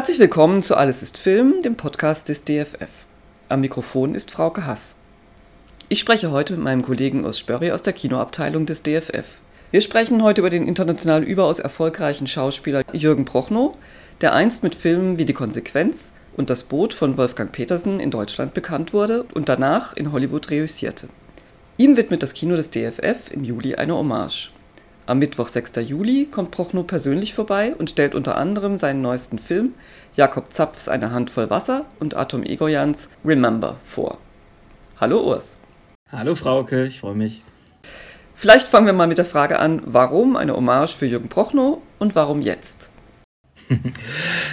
Herzlich willkommen zu Alles ist Film, dem Podcast des DFF. Am Mikrofon ist Frauke Hass. Ich spreche heute mit meinem Kollegen Urs Spörri aus der Kinoabteilung des DFF. Wir sprechen heute über den international überaus erfolgreichen Schauspieler Jürgen Prochnow, der einst mit Filmen wie Die Konsequenz und Das Boot von Wolfgang Petersen in Deutschland bekannt wurde und danach in Hollywood reüssierte. Ihm widmet das Kino des DFF im Juli eine Hommage. Am Mittwoch, 6. Juli, kommt Prochnow persönlich vorbei und stellt unter anderem seinen neuesten Film Jakob Zapfs Eine Handvoll Wasser und Atom Egojans Remember vor. Hallo Urs. Hallo Frauke, ich freue mich. Vielleicht fangen wir mal mit der Frage an, warum eine Hommage für Jürgen Prochnow und warum jetzt?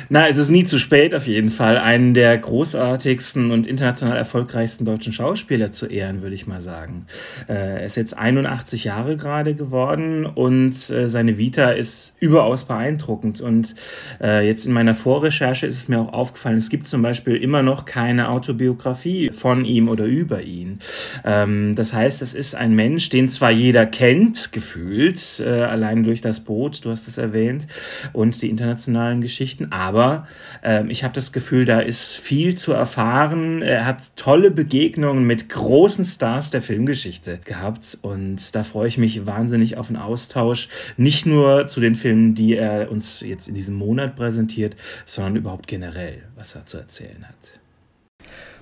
Na, es ist nie zu spät, auf jeden Fall, einen der großartigsten und international erfolgreichsten deutschen Schauspieler zu ehren, würde ich mal sagen. Äh, er ist jetzt 81 Jahre gerade geworden und äh, seine Vita ist überaus beeindruckend. Und äh, jetzt in meiner Vorrecherche ist es mir auch aufgefallen, es gibt zum Beispiel immer noch keine Autobiografie von ihm oder über ihn. Ähm, das heißt, es ist ein Mensch, den zwar jeder kennt, gefühlt, allein durch das Boot, du hast es erwähnt, und die internationalen fiktionalen Geschichten, aber ähm, ich habe das Gefühl, da ist viel zu erfahren. Er hat tolle Begegnungen mit großen Stars der Filmgeschichte gehabt und da freue ich mich wahnsinnig auf einen Austausch, nicht nur zu den Filmen, die er uns jetzt in diesem Monat präsentiert, sondern überhaupt generell, was er zu erzählen hat.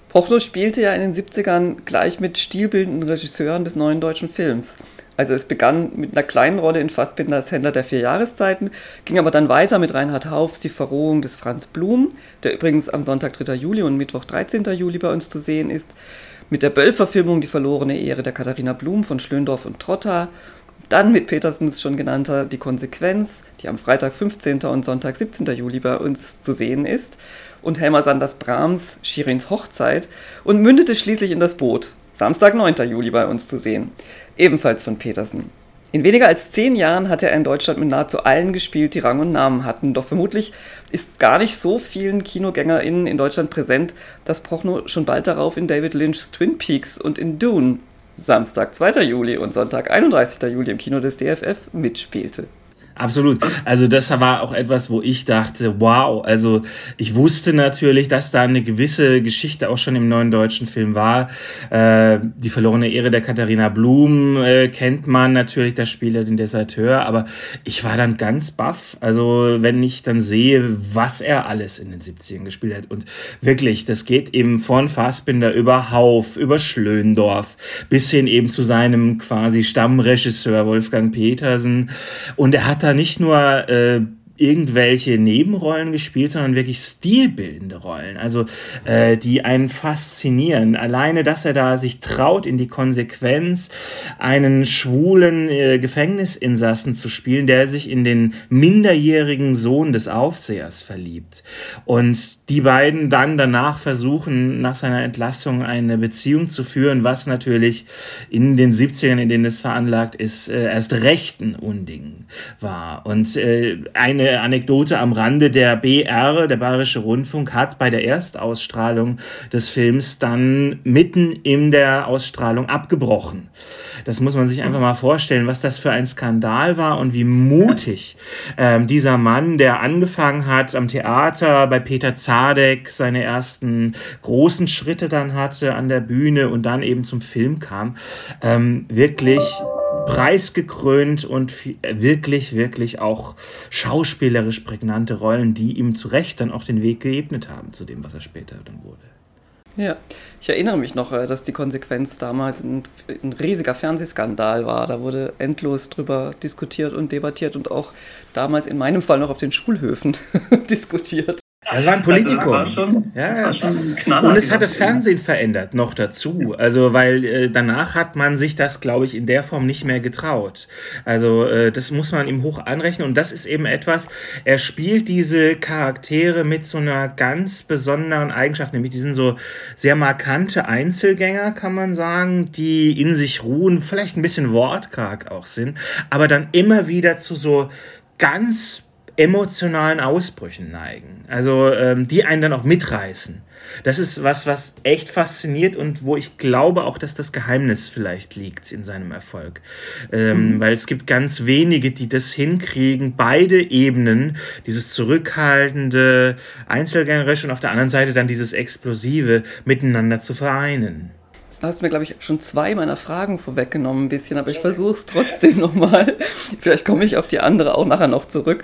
Prochnow spielte ja in den 70ern gleich mit stilbildenden Regisseuren des neuen deutschen Films. Also es begann mit einer kleinen Rolle in Fassbinders Händler der vier Jahreszeiten, ging aber dann weiter mit Reinhard Haufs Die Verrohung des Franz Blum, der übrigens am Sonntag 3. Juli und Mittwoch 13. Juli bei uns zu sehen ist, mit der Böll-Verfilmung Die verlorene Ehre der Katharina Blum von Schlöndorff und Trotta, dann mit Petersens schon genannter Die Konsequenz, die am Freitag 15. und Sonntag 17. Juli bei uns zu sehen ist, und Helmer Sanders Brahms Schirins Hochzeit und mündete schließlich in das Boot, Samstag 9. Juli bei uns zu sehen ebenfalls von Petersen. In weniger als zehn Jahren hat er in Deutschland mit nahezu allen gespielt, die Rang und Namen hatten. Doch vermutlich ist gar nicht so vielen KinogängerInnen in Deutschland präsent, dass Prochnow schon bald darauf in David Lynchs Twin Peaks und in Dune Samstag 2. Juli und Sonntag 31. Juli im Kino des DFF mitspielte. Absolut. Also das war auch etwas, wo ich dachte, wow, also ich wusste natürlich, dass da eine gewisse Geschichte auch schon im neuen deutschen Film war. Äh, die verlorene Ehre der Katharina Blum äh, kennt man natürlich, der Spieler, den Deserteur, aber ich war dann ganz baff. Also wenn ich dann sehe, was er alles in den 70ern gespielt hat und wirklich, das geht eben von Fassbinder über Hauf, über Schlöndorf bis hin eben zu seinem quasi Stammregisseur Wolfgang Petersen und er hat da nicht nur äh, irgendwelche Nebenrollen gespielt, sondern wirklich stilbildende Rollen, also äh, die einen faszinieren. Alleine, dass er da sich traut, in die Konsequenz einen schwulen äh, Gefängnisinsassen zu spielen, der sich in den minderjährigen Sohn des Aufsehers verliebt. Und die beiden dann danach versuchen, nach seiner Entlassung eine Beziehung zu führen, was natürlich in den 70ern, in denen es veranlagt ist, äh, erst recht ein Unding war. Und äh, eine eine Anekdote am Rande, der BR, der Bayerische Rundfunk, hat bei der Erstausstrahlung des Films dann mitten in der Ausstrahlung abgebrochen. Das muss man sich einfach mal vorstellen, was das für ein Skandal war und wie mutig ähm, dieser Mann, der angefangen hat am Theater bei Peter Zadek seine ersten großen Schritte dann hatte an der Bühne und dann eben zum Film kam, ähm, wirklich preisgekrönt und wirklich, wirklich auch schauspielerisch prägnante Rollen, die ihm zu Recht dann auch den Weg geebnet haben zu dem, was er später dann wurde. Ja, ich erinnere mich noch, äh, dass die Konsequenz damals ein, ein, riesiger Fernsehskandal war. Da wurde endlos drüber diskutiert und debattiert und auch damals in meinem Fall noch auf den Schulhöfen diskutiert. Das war ein Politikum. Also das war schon, ja, das war schon Knaller, Und es hat das Fernsehen verändert noch dazu. Also, weil äh, danach hat man sich das, glaube ich, in der Form nicht mehr getraut. Also, äh, das muss man ihm hoch anrechnen. Und das ist eben etwas, er spielt diese Charaktere mit so einer ganz besonderen Eigenschaft, nämlich die sind so sehr markante Einzelgänger, kann man sagen, die in sich ruhen, vielleicht ein bisschen wortkarg auch sind, aber dann immer wieder zu so ganz emotionalen Ausbrüchen neigen. Also ähm, die einen dann auch mitreißen. Das ist was, was echt fasziniert und wo ich glaube auch, dass das Geheimnis vielleicht liegt in seinem Erfolg. Ähm, mhm. Weil es gibt ganz wenige, die das hinkriegen, beide Ebenen, dieses zurückhaltende, einzelgängerische und auf der anderen Seite dann dieses explosive miteinander zu vereinen. Du hast mir, glaube ich, schon zwei meiner Fragen vorweggenommen, ein bisschen, aber ich versuche es trotzdem nochmal. Vielleicht komme ich auf die andere auch nachher noch zurück.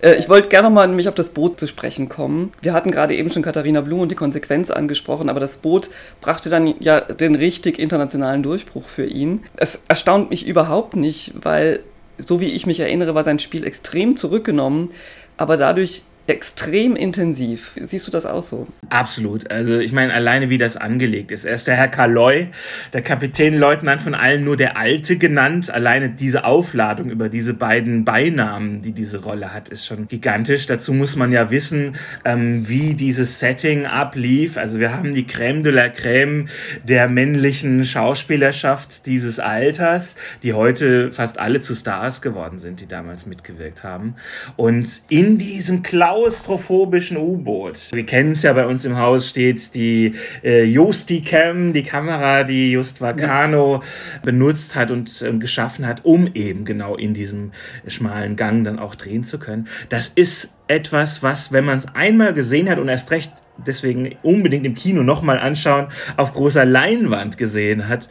Äh, ich wollte gerne nochmal nämlich auf das Boot zu sprechen kommen. Wir hatten gerade eben schon Katharina Blum und die Konsequenz angesprochen, aber das Boot brachte dann ja den richtig internationalen Durchbruch für ihn. Es erstaunt mich überhaupt nicht, weil, so wie ich mich erinnere, war sein Spiel extrem zurückgenommen, aber dadurch extrem intensiv. Siehst du das auch so? Absolut. Also ich meine, alleine wie das angelegt ist. Er ist der Herr Kaloy, der Kapitänleutnant von allen nur der Alte genannt. Alleine diese Aufladung über diese beiden Beinamen, die diese Rolle hat, ist schon gigantisch. Dazu muss man ja wissen, ähm, wie dieses Setting ablief. Also wir haben die Crème de la Crème der männlichen Schauspielerschaft dieses Alters, die heute fast alle zu Stars geworden sind, die damals mitgewirkt haben. Und in diesem Cloud klaustrophobischen U-Boot. Wir kennen es ja, bei uns im Haus steht die äh, Justi-Cam, die Kamera, die Just Vacano ja. benutzt hat und äh, geschaffen hat, um eben genau in diesem schmalen Gang dann auch drehen zu können. Das ist etwas, was, wenn man es einmal gesehen hat und erst recht deswegen unbedingt im Kino nochmal anschauen, auf großer Leinwand gesehen hat,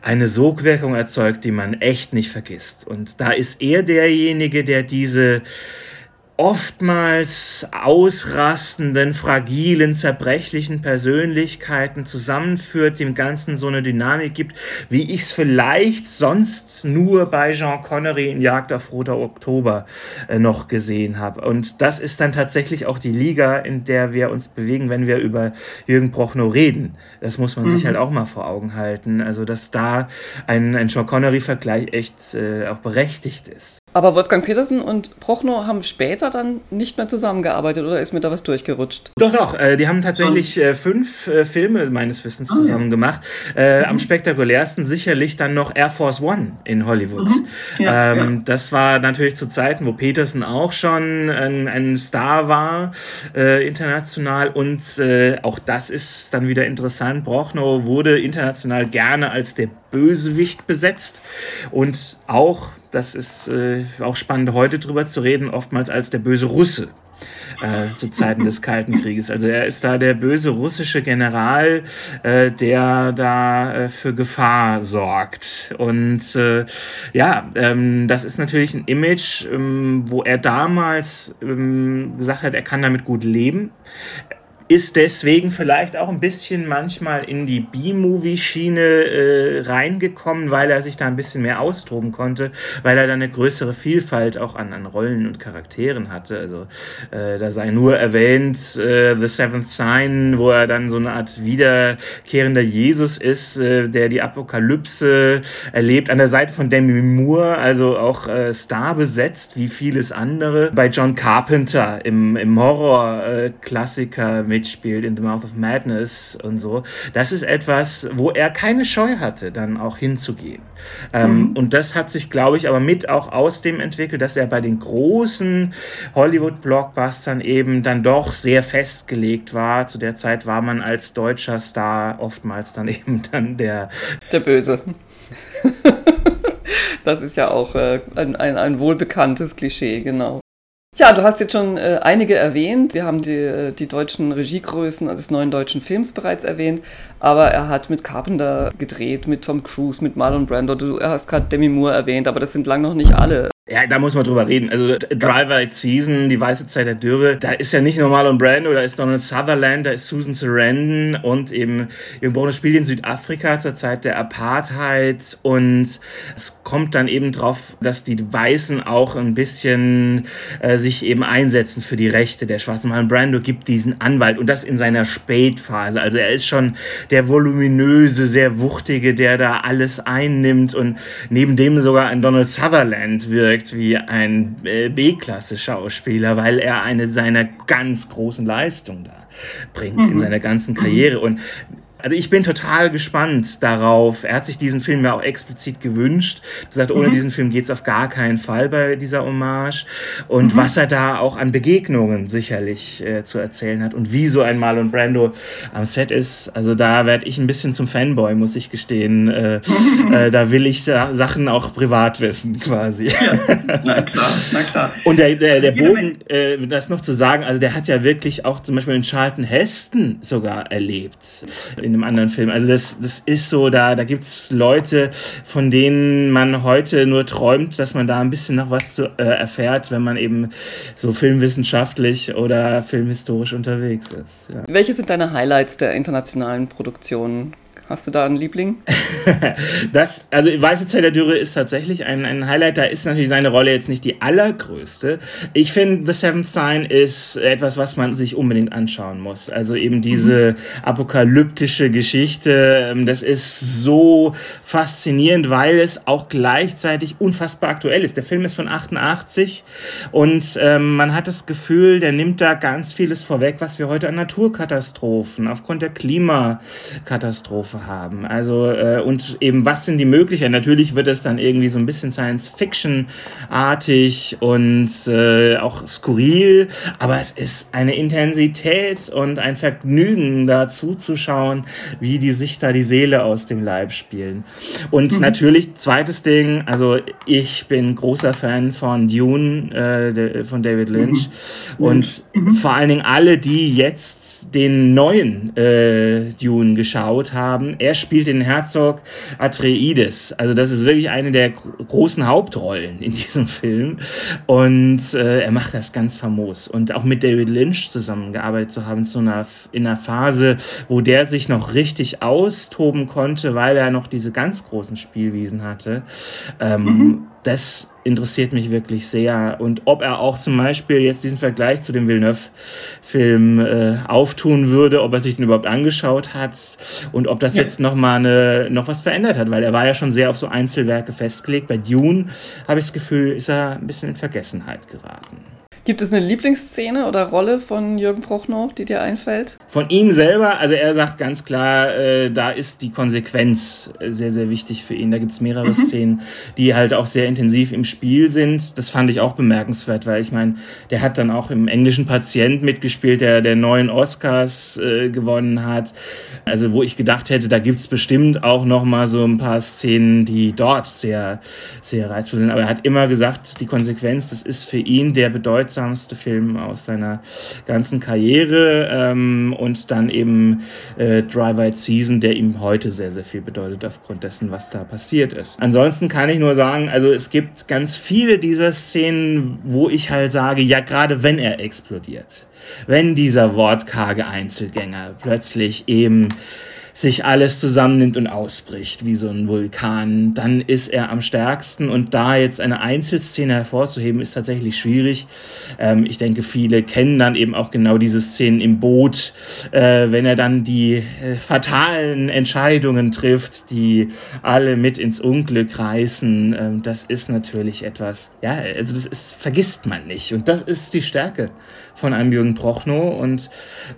eine Sogwirkung erzeugt, die man echt nicht vergisst. Und da ist er derjenige, der diese oftmals ausrastenden, fragilen, zerbrechlichen Persönlichkeiten zusammenführt, dem Ganzen so eine Dynamik gibt, wie ich es vielleicht sonst nur bei Jean Connery in Jagd auf Roter Oktober äh, noch gesehen habe. Und das ist dann tatsächlich auch die Liga, in der wir uns bewegen, wenn wir über Jürgen Prochnow reden. Das muss man mhm. sich halt auch mal vor Augen halten. Also, dass da ein, ein Sean Connery-Vergleich echt äh, auch berechtigt ist. Aber Wolfgang Petersen und Prochnow haben später dann nicht mehr zusammengearbeitet oder ist mir da was durchgerutscht? Doch, doch. Äh, die haben tatsächlich äh, fünf äh, Filme meines Wissens zusammen oh, ja. gemacht. Äh, mhm. Am spektakulärsten sicherlich dann noch Air Force One in Hollywood. Mhm. Ja, ähm, ja. Das war natürlich zu Zeiten, wo Petersen auch schon ein, ein Star war, äh, international. Und äh, auch das ist dann wieder interessant. Prochnow wurde international gerne als der Bösewicht besetzt und auch das ist äh, auch spannend heute drüber zu reden, oftmals als der böse Russe. Äh, zu Zeiten des Kalten Krieges. Also er ist da der böse russische General, äh, der da äh, für Gefahr sorgt. Und äh, ja, ähm, das ist natürlich ein Image, ähm, wo er damals ähm, gesagt hat, er kann damit gut leben ist deswegen vielleicht auch ein bisschen manchmal in die B-Movie-Schiene äh, reingekommen, weil er sich da ein bisschen mehr austoben konnte, weil er da eine größere Vielfalt auch an, an Rollen und Charakteren hatte. Also äh, da sei nur erwähnt äh, The Seventh Sign, wo er dann so eine Art wiederkehrender Jesus ist, äh, der die Apokalypse erlebt, an der Seite von Demi Moore, also auch äh, Star besetzt wie vieles andere. Bei John Carpenter im, im Horror-Klassiker mit mitspielt in The Mouth of Madness und so. Das ist etwas, wo er keine Scheu hatte, dann auch hinzugehen. Ähm, mhm. Und das hat sich, glaube ich, aber mit auch aus dem entwickelt, dass er bei den großen Hollywood-Blockbustern eben dann doch sehr festgelegt war. Zu der Zeit war man als deutscher Star oftmals dann eben dann der... Der Böse. das ist ja auch äh, ein, ein, ein wohlbekanntes Klischee, genau. Ja, du hast jetzt schon äh, einige erwähnt. Wir haben die, äh, die deutschen Regiegrößen des neuen deutschen Films bereits erwähnt, aber er hat mit Carpenter gedreht, mit Tom Cruise, mit Marlon Brando. Du hast gerade Demi Moore erwähnt, aber das sind lang noch nicht alle. Ja, da muss man drüber reden. Also Driver Season, die weiße Zeit der Dürre, da ist ja nicht nur Marlon Brando, da ist Donald Sutherland, da ist Susan Sarandon und eben irgendwo ein Spiel in Südafrika zur Zeit der Apartheid und es kommt dann eben drauf, dass die Weißen auch ein bisschen äh, sich eben einsetzen für die Rechte der Schwarzen. Marlon Brando gibt diesen Anwalt und das in seiner Spätphase. Also er ist schon der voluminöse, sehr wuchtige, der da alles einnimmt und neben dem sogar ein Donald Sutherland wirkt wirkt wie ein äh, B-Klasse-Schauspieler, weil er eine seiner ganz großen Leistungen da bringt mhm. in seiner ganzen Karriere. Und Also ich bin total gespannt darauf. Er hat sich diesen Film ja auch explizit gewünscht. Er sagt, ohne mhm. diesen Film geht es auf gar keinen Fall bei dieser Hommage. Und mhm. was er da auch an Begegnungen sicherlich äh, zu erzählen hat und wie so ein Marlon Brando am Set ist. Also da werde ich ein bisschen zum Fanboy, muss ich gestehen. Äh, äh, da will ich Sachen auch privat wissen, quasi. Ja, na klar, na klar. Und der, der, der Bogen, äh, das noch zu sagen, also der hat ja wirklich auch zum Beispiel in Charlton Heston sogar erlebt in einem anderen Film. Also das, das ist so, da, da gibt es Leute, von denen man heute nur träumt, dass man da ein bisschen noch was zu, äh, erfährt, wenn man eben so filmwissenschaftlich oder filmhistorisch unterwegs ist. Ja. Welche sind deine Highlights der internationalen Produktionen? Hast du da einen Liebling? das, also Weiße Zeit der Dürre ist tatsächlich ein, ein Highlight. Da ist natürlich seine Rolle jetzt nicht die allergrößte. Ich finde, The Seventh Sign ist etwas, was man sich unbedingt anschauen muss. Also eben diese mhm. apokalyptische Geschichte. Ähm, das ist so faszinierend, weil es auch gleichzeitig unfassbar aktuell ist. Der Film ist von 88 und ähm, man hat das Gefühl, der nimmt da ganz vieles vorweg, was wir heute an Naturkatastrophen aufgrund der Klimakatastrophe haben. Also, äh, und eben, was sind die Möglichkeiten? Natürlich wird es dann irgendwie so ein bisschen Science-Fiction-artig und äh, auch skurril, aber es ist eine Intensität und ein Vergnügen, da zuzuschauen, wie die sich da die Seele aus dem Leib spielen. Und mhm. natürlich, zweites Ding, also ich bin großer Fan von Dune, äh, von David Lynch. Mhm. Und mhm. vor allen Dingen alle, die jetzt den neuen äh, Dune geschaut haben, er spielt den Herzog Atreides. Also das ist wirklich eine der großen Hauptrollen in diesem Film. Und äh, er macht das ganz famos. Und auch mit David Lynch zusammengearbeitet zu haben, zu einer, in einer Phase, wo der sich noch richtig austoben konnte, weil er noch diese ganz großen Spielwiesen hatte. Ähm, mhm. Das interessiert mich wirklich sehr. Und ob er auch zum Beispiel jetzt diesen Vergleich zu dem Villeneuve-Film äh, auftun würde, ob er sich den überhaupt angeschaut hat und ob das ja. jetzt noch mal eine, noch was verändert hat, weil er war ja schon sehr auf so Einzelwerke festgelegt. Bei Dune habe ich das Gefühl, ist er ein bisschen in Vergessenheit geraten. Gibt es eine Lieblingsszene oder Rolle von Jürgen Prochnow, die dir einfällt? Von ihm selber, also er sagt ganz klar, äh, da ist die Konsequenz sehr, sehr wichtig für ihn. Da gibt es mehrere mhm. Szenen, die halt auch sehr intensiv im Spiel sind. Das fand ich auch bemerkenswert, weil ich meine, der hat dann auch im englischen Patient mitgespielt, der der neuen Oscars äh, gewonnen hat. Also wo ich gedacht hätte, da gibt es bestimmt auch noch mal so ein paar Szenen, die dort sehr, sehr reizvoll sind. Aber er hat immer gesagt, die Konsequenz, das ist für ihn der bedeutsame unterhaltsamste Film aus seiner ganzen Karriere ähm, und dann eben äh, Dry White Season, der ihm heute sehr, sehr viel bedeutet aufgrund dessen, was da passiert ist. Ansonsten kann ich nur sagen, also es gibt ganz viele dieser Szenen, wo ich halt sage, ja, gerade wenn er explodiert, wenn dieser wortkarge Einzelgänger plötzlich eben sich alles zusammennimmt und ausbricht wie so ein Vulkan, dann ist er am stärksten. Und da jetzt eine Einzelszene hervorzuheben, ist tatsächlich schwierig. Ähm, ich denke, viele kennen dann eben auch genau diese Szenen im Boot, äh, wenn er dann die äh, fatalen Entscheidungen trifft, die alle mit ins Unglück reißen. Ähm, das ist natürlich etwas, ja, also das ist, vergisst man nicht. Und das ist die Stärke von einem Jürgen Prochnow. Und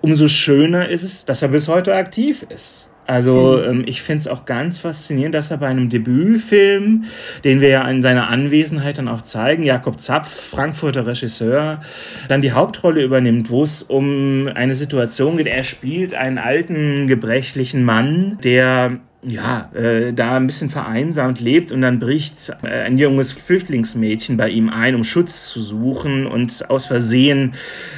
umso schöner ist es, dass er bis heute aktiv ist. Also mhm. ähm, ich finde es auch ganz faszinierend, dass er bei einem Debütfilm, den wir ja in seiner Anwesenheit dann auch zeigen, Jakob Zapf, Frankfurter Regisseur, dann die Hauptrolle übernimmt, wo es um eine Situation geht. Er spielt einen alten, gebrechlichen Mann, der ja, äh, da ein bisschen vereinsamt lebt und dann bricht äh, ein junges Flüchtlingsmädchen bei ihm ein, um Schutz zu suchen und aus Versehen,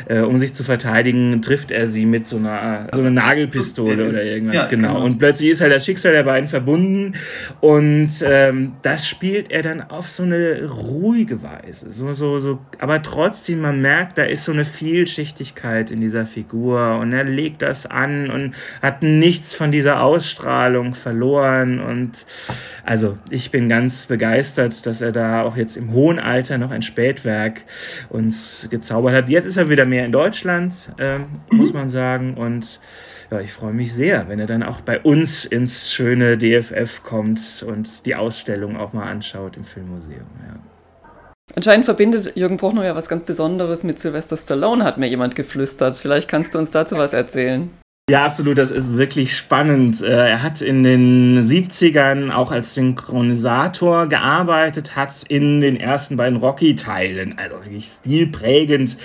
äh, um sich zu verteidigen, trifft er sie mit so einer, so einer Nagelpistole oder irgendwas, ja, genau. genau. Und plötzlich ist halt das Schicksal der beiden verbunden und ähm, das spielt er dann auf so eine ruhige Weise, so, so, so, aber trotzdem, man merkt, da ist so eine Vielschichtigkeit in dieser Figur und er legt das an und hat nichts von dieser Ausstrahlung verloren verloren. Und also ich bin ganz begeistert, dass er da auch jetzt im hohen Alter noch ein Spätwerk uns gezaubert hat. Jetzt ist er wieder mehr in Deutschland, ähm, mhm. muss man sagen. Und ja, ich freue mich sehr, wenn er dann auch bei uns ins schöne DFF kommt und die Ausstellung auch mal anschaut im Filmmuseum. Ja. Anscheinend verbindet Jürgen Prochnow ja was ganz Besonderes mit Sylvester Stallone, hat mir jemand geflüstert. Vielleicht kannst du uns dazu was erzählen. Ja, absolut, das ist wirklich spannend. Äh, er hat in den 70ern auch als Synchronisator gearbeitet, hat in den ersten beiden Rocky-Teilen, also wirklich stilprägend,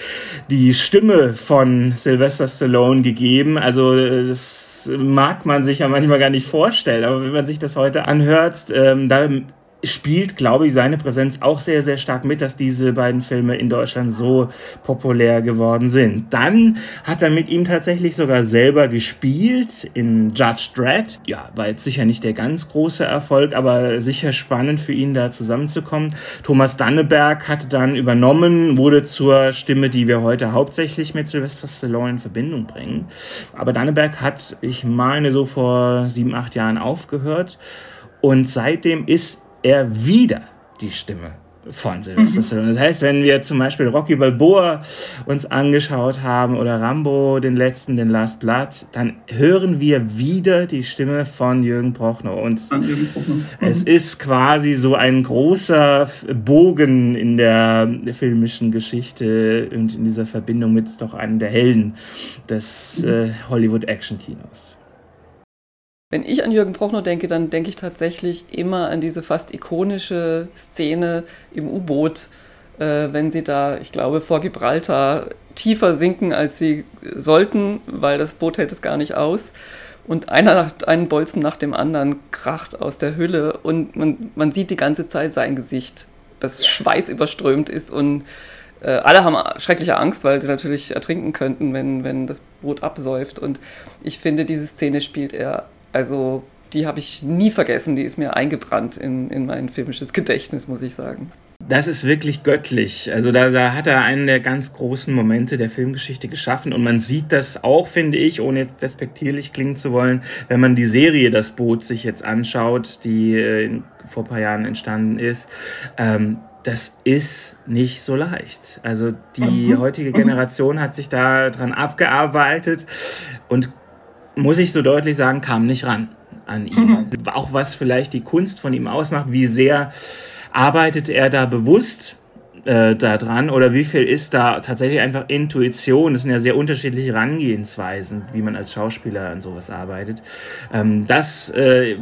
die Stimme von Sylvester Stallone gegeben. Also das mag man sich ja manchmal gar nicht vorstellen, aber wenn man sich das heute anhört, ähm, da spielt, glaube ich, seine Präsenz auch sehr, sehr stark mit, dass diese beiden Filme in Deutschland so populär geworden sind. Dann hat er mit ihm tatsächlich sogar selber gespielt in Judge Dredd. Ja, war jetzt sicher nicht der ganz große Erfolg, aber sicher spannend für ihn da zusammenzukommen. Thomas Danneberg hat dann übernommen, wurde zur Stimme, die wir heute hauptsächlich mit Sylvester Stallone in Verbindung bringen. Aber Danneberg hat, ich meine, so vor sieben, acht Jahren aufgehört. Und seitdem ist er wieder die Stimme von Sylvester mhm. Stallone. Das heißt, wenn wir zum Beispiel Rocky Balboa uns angeschaut haben oder Rambo, den letzten, den Last Blood, dann hören wir wieder die Stimme von Jürgen Prochnow. Und. Mhm. es ist quasi so ein großer Bogen in der filmischen Geschichte und in dieser Verbindung mit doch einem der Helden des mhm. äh, Hollywood-Action-Kinos. Wenn ich an Jürgen Prochnow denke, dann denke ich tatsächlich immer an diese fast ikonische Szene im U-Boot, äh, wenn sie da, ich glaube, vor Gibraltar tiefer sinken, als sie sollten, weil das Boot hält es gar nicht aus. Und einer nach, einen Bolzen nach dem anderen kracht aus der Hülle und man, man sieht die ganze Zeit sein Gesicht, das schweißüberströmt ist und äh, alle haben schreckliche Angst, weil sie natürlich ertrinken könnten, wenn, wenn das Boot absäuft. Und ich finde, diese Szene spielt er also die habe ich nie vergessen, die ist mir eingebrannt in, in mein filmisches Gedächtnis, muss ich sagen. Das ist wirklich göttlich. Also da, da, hat er einen der ganz großen Momente der Filmgeschichte geschaffen und man sieht das auch, finde ich, ohne jetzt despektierlich klingen zu wollen, wenn man die Serie Das Boot sich jetzt anschaut, die äh, vor ein paar Jahren entstanden ist. Ähm, das ist nicht so leicht. Also die mhm. heutige Generation hat sich da dran abgearbeitet und muss ich so deutlich sagen, kam nicht ran an ihn. Mhm. Auch was vielleicht die Kunst von ihm ausmacht, wie sehr arbeitet er da bewusst äh, da dran oder wie viel ist da tatsächlich einfach Intuition? Das sind ja sehr unterschiedliche Herangehensweisen, wie man als Schauspieler an sowas arbeitet. Ähm, das äh,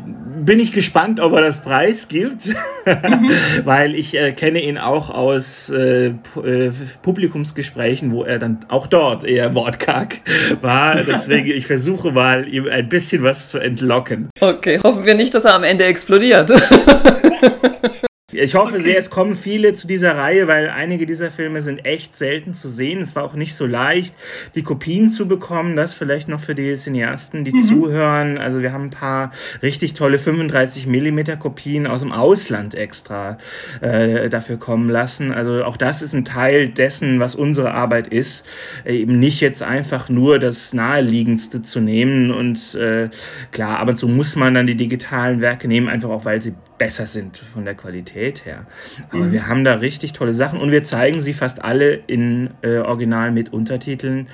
bin ich gespannt, ob er das Preis gibt, mhm. weil ich äh, kenne ihn auch aus äh, äh, Publikumsgesprächen, wo er dann auch dort eher wortkarg war. Deswegen, ich versuche mal, ihm ein bisschen was zu entlocken. Okay, hoffen wir nicht, dass er am Ende explodiert. Ich hoffe okay. sehr, es kommen viele zu dieser Reihe, weil einige dieser Filme sind echt selten zu sehen. Es war auch nicht so leicht, die Kopien zu bekommen. Das vielleicht noch für die Cineasten, die mhm. zuhören. Also wir haben ein paar richtig tolle 35 mm Kopien aus dem Ausland extra äh, dafür kommen lassen. Also auch das ist ein Teil dessen, was unsere Arbeit ist. Äh, eben nicht jetzt einfach nur das Naheliegendste zu nehmen. Und äh, klar, aber so muss man dann die digitalen Werke nehmen, einfach auch weil sie besser sind von der Qualität her. Aber mhm. wir haben da richtig tolle Sachen und wir zeigen sie fast alle in äh, Original mit Untertiteln.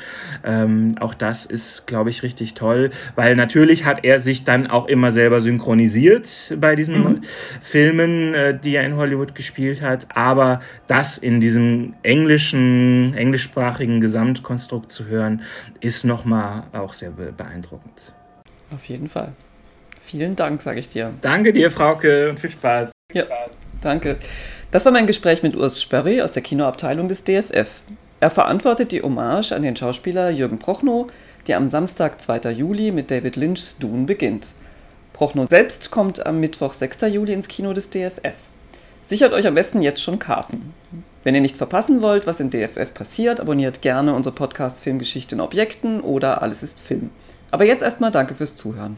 Ähm, auch das ist, glaube ich, richtig toll, weil natürlich hat er sich dann auch immer selber synchronisiert bei diesen mhm. Filmen, äh, die er in Hollywood gespielt hat. Aber das in diesem englischen, englischsprachigen Gesamtkonstrukt zu hören, ist nochmal auch sehr beeindruckend. Auf jeden Fall. Vielen Dank, sage ich dir. Danke dir, Frauke, und viel Spaß. Ja, danke. Das war mein Gespräch mit Urs Sperry aus der Kinoabteilung des DFF. Er verantwortet die Hommage an den Schauspieler Jürgen Prochnow, die am Samstag, 2. Juli mit David Lynch's Dune beginnt. Prochnow selbst kommt am Mittwoch, 6. Juli ins Kino des DFF. Sichert euch am besten jetzt schon Karten. Wenn ihr nichts verpassen wollt, was im DFF passiert, abonniert gerne unsere Podcast Filmgeschichte in Objekten oder Alles ist Film. Aber jetzt erstmal danke fürs Zuhören.